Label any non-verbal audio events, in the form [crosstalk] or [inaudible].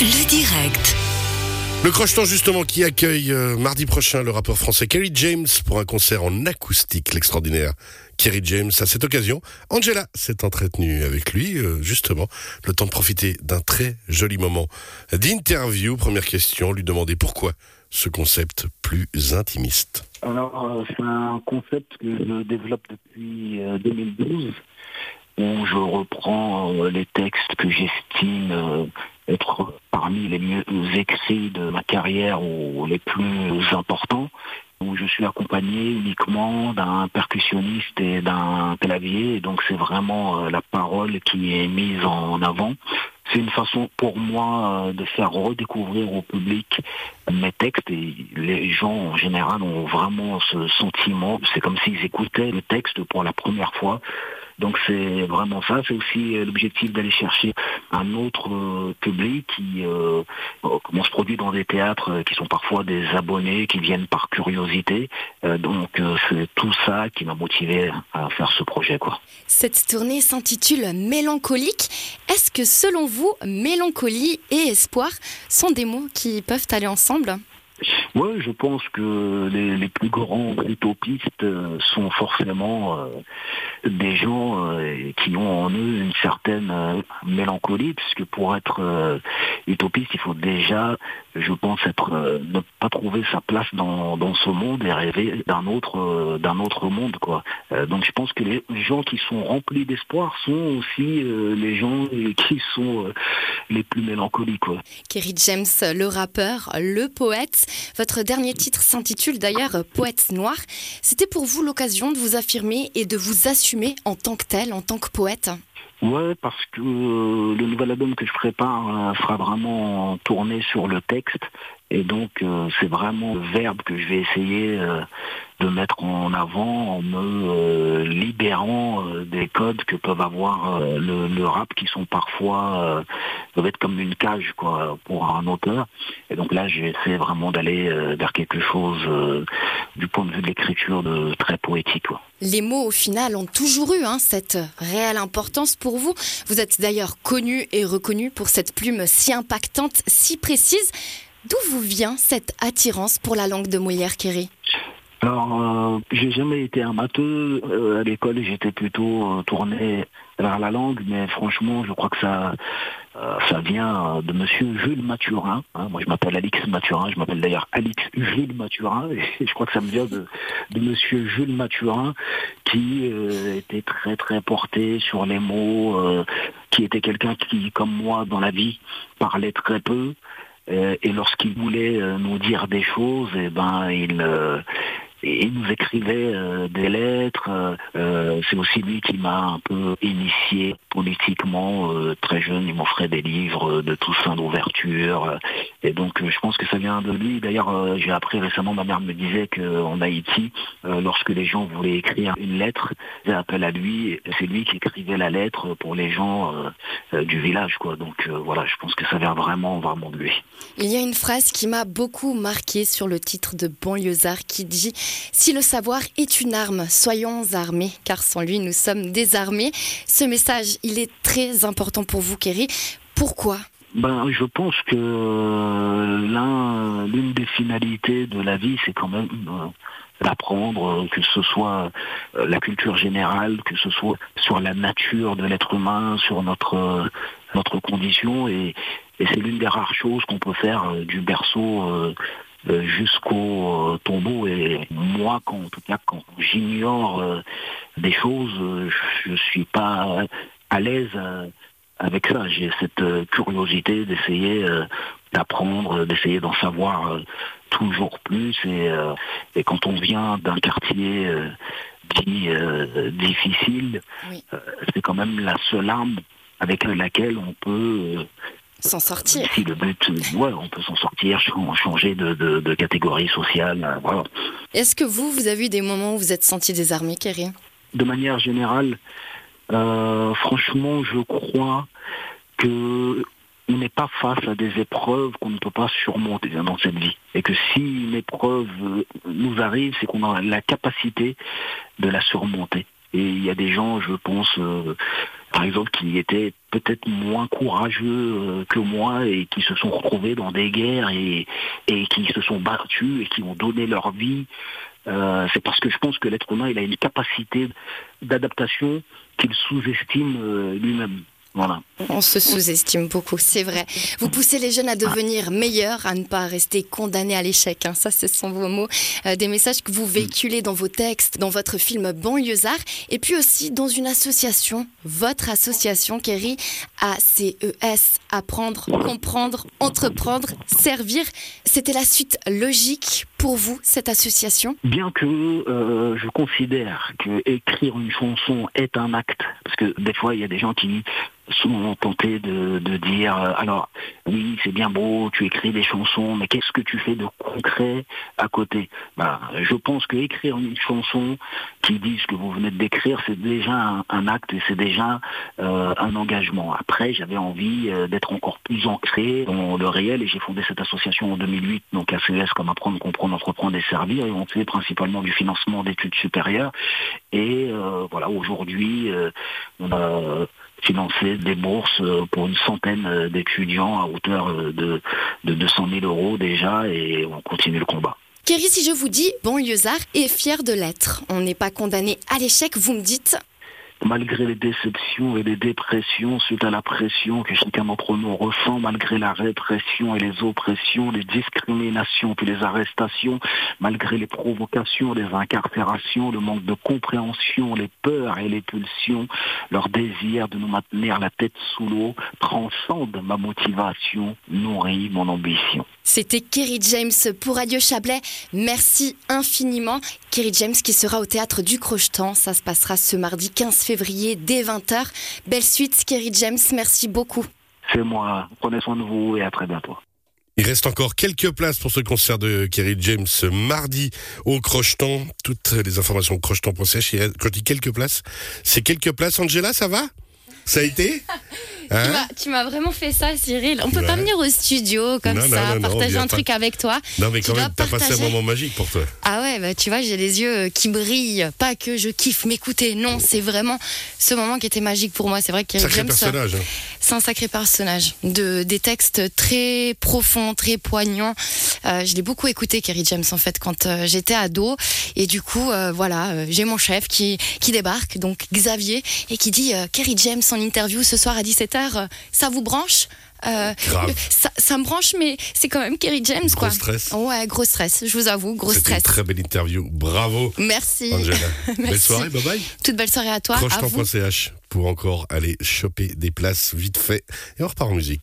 Le direct. Le Crocheton justement qui accueille euh, mardi prochain le rappeur français Kerry James pour un concert en acoustique, l'extraordinaire Kerry James. À cette occasion, Angela s'est entretenue avec lui euh, justement, le temps de profiter d'un très joli moment d'interview. Première question, lui demander pourquoi ce concept plus intimiste. Alors, euh, c'est un concept que je développe depuis euh, 2012, où je reprends euh, les textes que j'estime euh, écrits de ma carrière ou les plus importants, où je suis accompagné uniquement d'un percussionniste et d'un clavier, donc c'est vraiment euh, la parole qui est mise en avant. C'est une façon pour moi euh, de faire redécouvrir au public mes textes et les gens en général ont vraiment ce sentiment, c'est comme s'ils écoutaient le texte pour la première fois. Donc c'est vraiment ça, c'est aussi euh, l'objectif d'aller chercher un autre euh, public qui euh, euh, on se produit dans des théâtres qui sont parfois des abonnés qui viennent par curiosité. Donc c'est tout ça qui m'a motivé à faire ce projet quoi. Cette tournée s'intitule Mélancolique. Est-ce que selon vous, mélancolie et espoir sont des mots qui peuvent aller ensemble? Ouais, je pense que les, plus grands utopistes euh, sont forcément euh, des gens euh, qui ont en eux une certaine mélancolie, puisque pour être utopiste, il faut déjà, je pense, être ne pas trouver sa place dans, ce monde et rêver d'un autre d'un autre monde, quoi. Donc je pense que les gens qui sont remplis d'espoir sont aussi les gens qui sont les plus mélancoliques, quoi. Kerry James, le rappeur, le poète. Votre dernier titre s'intitule d'ailleurs Poète noir. C'était pour vous l'occasion de vous affirmer et de vous assumer en tant que tel, en tant que poète? Ouais, parce que euh, le nouvel album que je prépare euh, sera vraiment tourné sur le texte. Et donc, euh, c'est vraiment le verbe que je vais essayer de mettre en avant en me libérant des codes que peuvent avoir le, rap qui sont parfois peuvent être comme une cage quoi pour un auteur. Et donc là, j'essaie vraiment d'aller euh, vers quelque chose euh, du point de vue de l'écriture de très poétique. Quoi. Les mots, au final, ont toujours eu hein, cette réelle importance pour vous. Vous êtes d'ailleurs connu et reconnu pour cette plume si impactante, si précise. D'où vous vient cette attirance pour la langue de Molière, Kerry? Alors, euh, j'ai jamais été un matheux. Euh, à l'école, j'étais plutôt euh, tourné vers la langue, mais franchement, je crois que ça, ça vient de Monsieur Jules Mathurin. hein. Moi, je m'appelle Alix Mathurin. Je m'appelle d'ailleurs Alix Jules Mathurin, et [laughs] je crois que ça me vient de, de Monsieur Jules Mathurin, qui euh, était très très porté sur les mots, euh, qui était quelqu'un qui, comme moi, dans la vie, parlait très peu. Euh, et lorsqu'il voulait nous dire des choses, et ben il, euh, il nous écrivait euh, des lettres. euh, euh, c'est aussi lui qui m'a un peu initié politiquement euh, très jeune. Il m'offrait des livres de Toussaint d'ouverture. et donc je pense que ça vient de lui. D'ailleurs, j'ai appris récemment, ma mère me disait qu'en Haïti, lorsque les gens voulaient écrire une lettre, ils appel à lui. et C'est lui qui écrivait la lettre pour les gens du village. quoi. Donc voilà, je pense que ça vient vraiment, vraiment de lui. Il y a une phrase qui m'a beaucoup marqué sur le titre de Banlieusard qui dit Si le savoir est une arme, soyons armés, car sans lui nous sommes désarmés. Ce message, il est très important pour vous, Kerry. Pourquoi? Ben, je pense que euh, l'un, l'une des finalités de la vie, c'est quand même euh, d'apprendre, que ce soit euh, la culture générale, que ce soit sur la nature de l'être humain, sur notre condition, et, c'est l'une des rares choses qu'on peut faire euh, du berceau jusqu'au euh, tombeau. Et moi, quand, en tout cas, quand j'ignore euh, des choses, euh, je suis pas à l'aise. avec ça. J'ai cette curiosité d'essayer d'apprendre, d'essayer d'en savoir toujours plus. Et, et quand on vient d'un quartier dit euh, difficile, Oui. c'est quand même la seule arme avec laquelle on peut, euh, S'en sortir si le but, ouais, on peut s'en sortir, ch- changer de, de, de catégorie sociale. euh, voilà. Est-ce que vous, vous avez eu des moments où vous êtes senti désarmé, Kerry? De manière générale, euh, franchement, je crois que on n'est pas face à des épreuves qu'on ne peut pas surmonter dans cette vie. Et que si une épreuve euh, nous arrive, c'est qu'on a la capacité de la surmonter. Et il y a des gens, je pense, euh, par exemple, qui étaient peut-être moins courageux que moi et qui se sont retrouvés dans des guerres et, et qui se sont battus et qui ont donné leur vie. c'est parce que je pense que l'être humain, il a une capacité d'adaptation qu'il sous-estime lui-même. Voilà. On se sous-estime beaucoup, c'est vrai. Vous poussez les jeunes à devenir meilleurs, à ne pas rester condamnés à l'échec. Hein. Ça, ce sont vos mots. Euh, des messages que vous véhiculez dans vos textes, dans votre film Banlieusard, et puis aussi dans une association, votre association, Kerry, ACES, apprendre, comprendre, entreprendre, servir. C'était la suite logique pour vous, cette association Bien que euh, je considère que écrire une chanson est un acte, parce que des fois, il y a des gens qui sont tentés de, de dire euh, alors oui c'est bien beau tu écris des chansons mais qu'est-ce que tu fais de concret à côté? Bah, je pense que écrire une chanson qui dit ce que vous venez d'écrire c'est déjà un, acte et c'est déjà euh, un engagement. Après j'avais envie d'être encore plus ancré dans le réel et j'ai fondé cette association en 2008 donc ACS comme apprendre comprendre entreprendre et servir et on fait principalement du financement d'études supérieures. Et voilà aujourd'hui on a financer des bourses euh, pour une centaine euh, d'étudiants à hauteur euh, de, de 200 000 euros déjà et on continue le combat. Kerry, si je vous dis banlieusard est fier de l'être, on n'est pas condamné à l'échec, vous me dites malgré les déceptions et les dépressions suite à la pression que chacun d'entre nous ressent, malgré la répression et les oppressions, les discriminations puis les arrestations, malgré les provocations, les incarcérations, le manque de compréhension, les peurs et les pulsions, leur désir de nous maintenir la tête sous l'eau transcende ma motivation, nourrit mon ambition. C'était Kerry James pour Radio Chablais. Merci infiniment. Kerry James qui sera au théâtre du Crochetan. Ça se passera ce mardi 15 février dès 20h. Belle suite, Kerry James. Merci beaucoup. C'est moi. Prenez soin de vous et à très bientôt. Il reste encore quelques places pour ce concert de Kerry James mardi au Crocheton. Toutes les informations crocheton.ch. Quand je dis quelques places, c'est quelques places. Angela, ça va? Ça a été? [laughs] Hein tu m'as vraiment fait ça, Cyril. On peut pas venir au studio comme ça, partager un truc avec toi. Non, mais quand même, t'as passé un moment magique pour toi. Ah ouais, bah, tu vois, j'ai les yeux euh, qui brillent. Pas que je kiffe m'écouter. Non, c'est vraiment ce moment qui était magique pour moi. C'est vrai que sacré personnage. Hein. C'est un sacré personnage. De, des textes très profonds, très poignants. Euh, je l'ai beaucoup écouté, Kerry James, en fait, quand euh, j'étais ado. Et du coup, voilà, j'ai mon chef qui, qui débarque, donc Xavier, et qui dit Kerry James en interview ce soir à 17h ça vous branche? Euh, ça, me branche, mais c'est quand même Kerry James, quoi. Gros stress. Ouais, gros stress, je vous avoue, gros stress. Une très belle interview, bravo. Merci. Angela. [laughs] Belle soirée, bye bye. Toute belle soirée à toi. Crocheton.ch pour encore aller choper des places vite fait. Et on repart en musique.